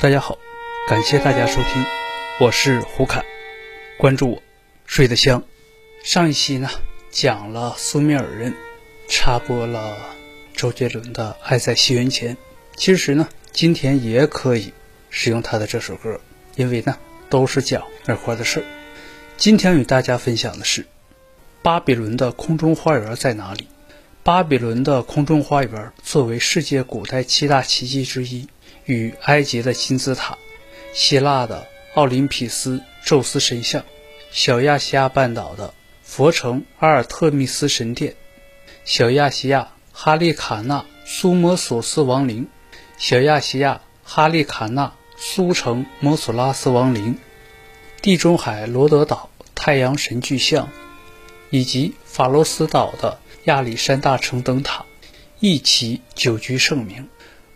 大家好，感谢大家收听，我是胡侃，关注我，睡得香。上一期呢讲了苏美尔人，插播了周杰伦的《爱在西元前》。其实呢，今天也可以使用他的这首歌，因为呢都是讲那块的事儿。今天与大家分享的是巴比伦的空中花园在哪里？巴比伦的空中花园作为世界古代七大奇迹之一。与埃及的金字塔、希腊的奥林匹斯宙斯神像、小亚细亚半岛的佛城阿尔特密斯神殿、小亚细亚哈利卡纳苏摩索斯王陵、小亚细亚哈利卡纳苏城摩索拉斯王陵、地中海罗德岛太阳神巨像，以及法罗斯岛的亚历山大城灯塔，一起久居盛名。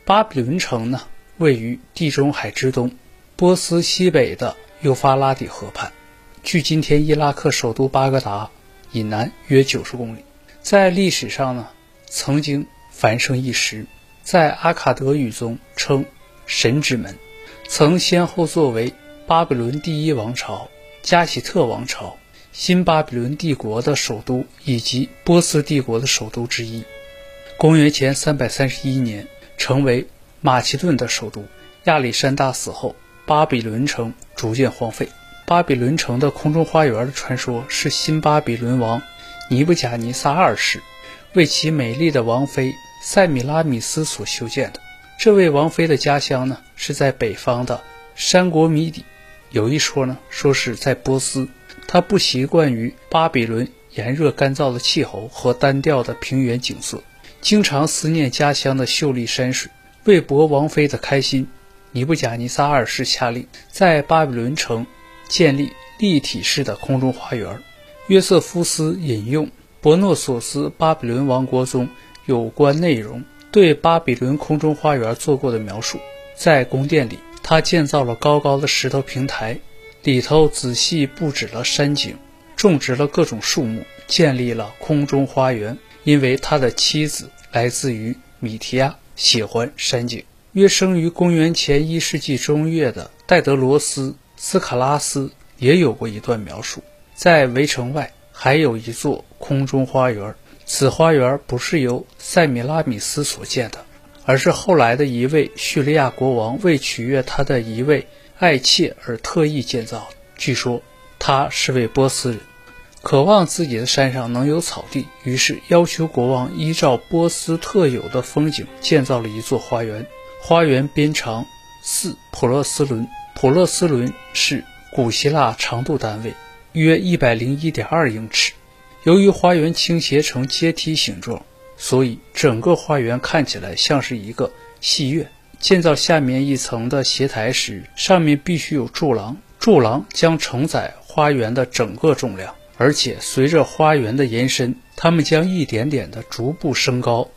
巴比伦城呢？位于地中海之东，波斯西北的幼发拉底河畔，距今天伊拉克首都巴格达以南约九十公里。在历史上呢，曾经繁盛一时，在阿卡德语中称“神之门”，曾先后作为巴比伦第一王朝、加喜特王朝、新巴比伦帝国的首都以及波斯帝国的首都之一。公元前三百三十一年，成为。马其顿的首都亚历山大死后，巴比伦城逐渐荒废。巴比伦城的空中花园的传说是新巴比伦王尼布贾尼撒二世为其美丽的王妃塞米拉米斯所修建的。这位王妃的家乡呢是在北方的山国米底，有一说呢说是在波斯。她不习惯于巴比伦炎热干燥的气候和单调的平原景色，经常思念家乡的秀丽山水。为博王妃的开心，尼布贾尼撒二世下令在巴比伦城建立立体式的空中花园。约瑟夫斯引用伯诺索斯《巴比伦王国》中有关内容对巴比伦空中花园做过的描述。在宫殿里，他建造了高高的石头平台，里头仔细布置了山景，种植了各种树木，建立了空中花园。因为他的妻子来自于米提亚。喜欢山景。约生于公元前一世纪中叶的戴德罗斯·斯卡拉斯也有过一段描述：在围城外还有一座空中花园，此花园不是由塞米拉米斯所建的，而是后来的一位叙利亚国王为取悦他的一位爱妾而特意建造。据说他是位波斯人。渴望自己的山上能有草地，于是要求国王依照波斯特有的风景建造了一座花园。花园边长四普勒斯伦，普勒斯伦是古希腊长度单位，约一百零一点二英尺。由于花园倾斜成阶梯形状，所以整个花园看起来像是一个戏院。建造下面一层的斜台时，上面必须有柱廊，柱廊将承载花园的整个重量。而且随着花园的延伸，它们将一点点地逐步升高。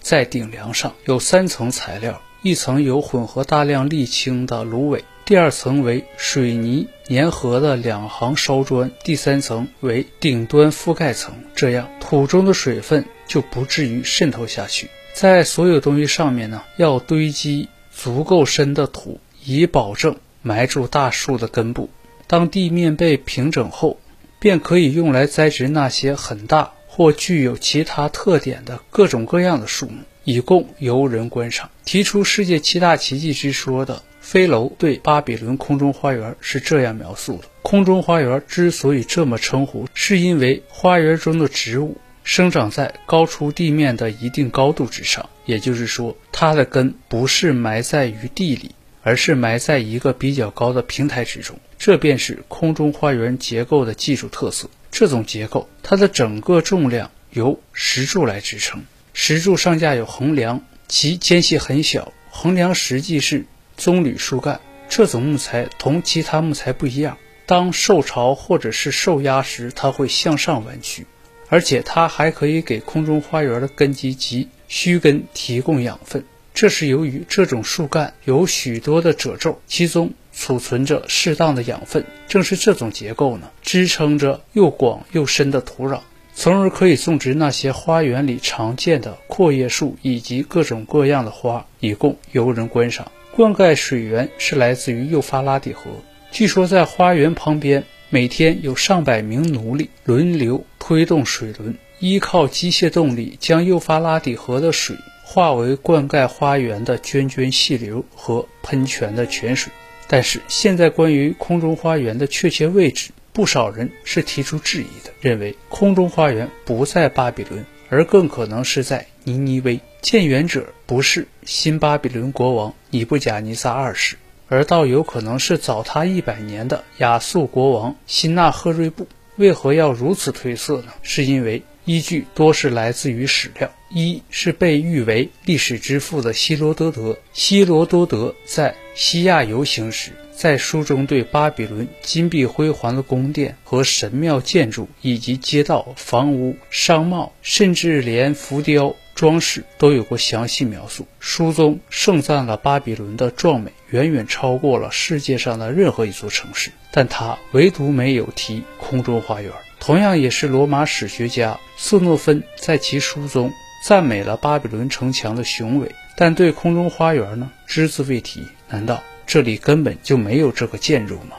在顶梁上有三层材料：一层有混合大量沥青的芦苇，第二层为水泥粘合的两行烧砖，第三层为顶端覆盖层。这样土中的水分就不至于渗透下去。在所有东西上面呢，要堆积足够深的土，以保证埋住大树的根部。当地面被平整后，便可以用来栽植那些很大或具有其他特点的各种各样的树木，以供游人观赏。提出世界七大奇迹之说的飞楼对巴比伦空中花园是这样描述的：空中花园之所以这么称呼，是因为花园中的植物生长在高出地面的一定高度之上，也就是说，它的根不是埋在于地里。而是埋在一个比较高的平台之中，这便是空中花园结构的技术特色。这种结构，它的整个重量由石柱来支撑，石柱上架有横梁，其间隙很小。横梁实际是棕榈树干。这种木材同其他木材不一样，当受潮或者是受压时，它会向上弯曲，而且它还可以给空中花园的根基及须根提供养分。这是由于这种树干有许多的褶皱，其中储存着适当的养分。正是这种结构呢，支撑着又广又深的土壤，从而可以种植那些花园里常见的阔叶树以及各种各样的花，以供游人观赏。灌溉水源是来自于幼发拉底河。据说在花园旁边，每天有上百名奴隶轮流推动水轮，依靠机械动力将幼发拉底河的水化为灌溉花园的涓涓细流和喷泉的泉水。但是现在关于空中花园的确切位置，不少人是提出质疑的，认为空中花园不在巴比伦，而更可能是在尼尼微。建园者不是新巴比伦国王尼布贾尼撒二世，而倒有可能是早他一百年的亚述国王辛纳赫瑞布。为何要如此推测呢？是因为依据多是来自于史料，一是被誉为历史之父的希罗多德。希罗多德在西亚游行时。在书中对巴比伦金碧辉煌的宫殿和神庙建筑，以及街道、房屋、商贸，甚至连浮雕装饰都有过详细描述。书中盛赞了巴比伦的壮美，远远超过了世界上的任何一座城市。但他唯独没有提空中花园。同样也是罗马史学家瑟诺芬在其书中赞美了巴比伦城墙的雄伟，但对空中花园呢，只字未提。难道？这里根本就没有这个建筑吗？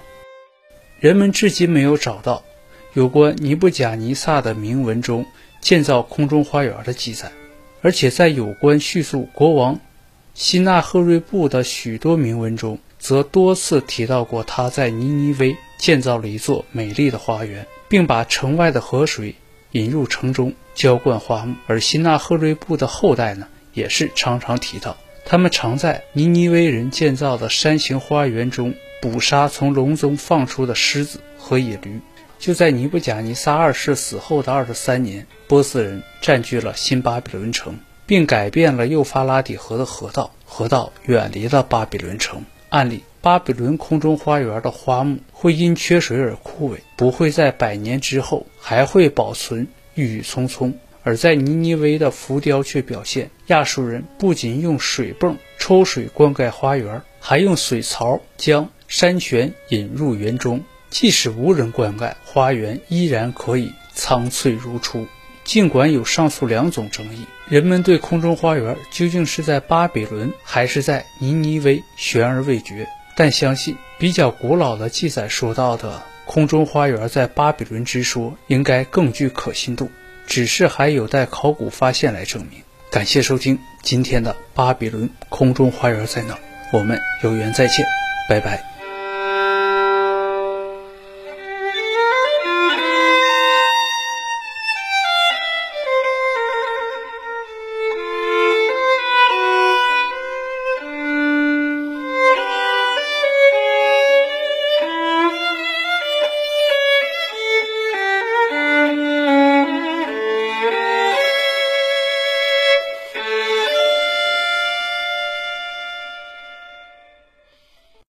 人们至今没有找到有关尼布贾尼撒的铭文中建造空中花园的记载，而且在有关叙述国王希纳赫瑞布的许多铭文中，则多次提到过他在尼尼微建造了一座美丽的花园，并把城外的河水引入城中浇灌花木。而辛纳赫瑞布的后代呢，也是常常提到。他们常在尼尼微人建造的山形花园中捕杀从笼中放出的狮子和野驴。就在尼布甲尼撒二世死后的二十三年，波斯人占据了新巴比伦城，并改变了幼发拉底河的河道，河道远离了巴比伦城。按理，巴比伦空中花园的花木会因缺水而枯萎，不会在百年之后还会保存郁郁葱葱。而在尼尼微的浮雕却表现，亚述人不仅用水泵抽水灌溉花园，还用水槽将山泉引入园中。即使无人灌溉，花园依然可以苍翠如初。尽管有上述两种争议，人们对空中花园究竟是在巴比伦还是在尼尼微悬而未决，但相信比较古老的记载说到的空中花园在巴比伦之说，应该更具可信度。只是还有待考古发现来证明。感谢收听今天的巴比伦空中花园在哪？我们有缘再见，拜拜。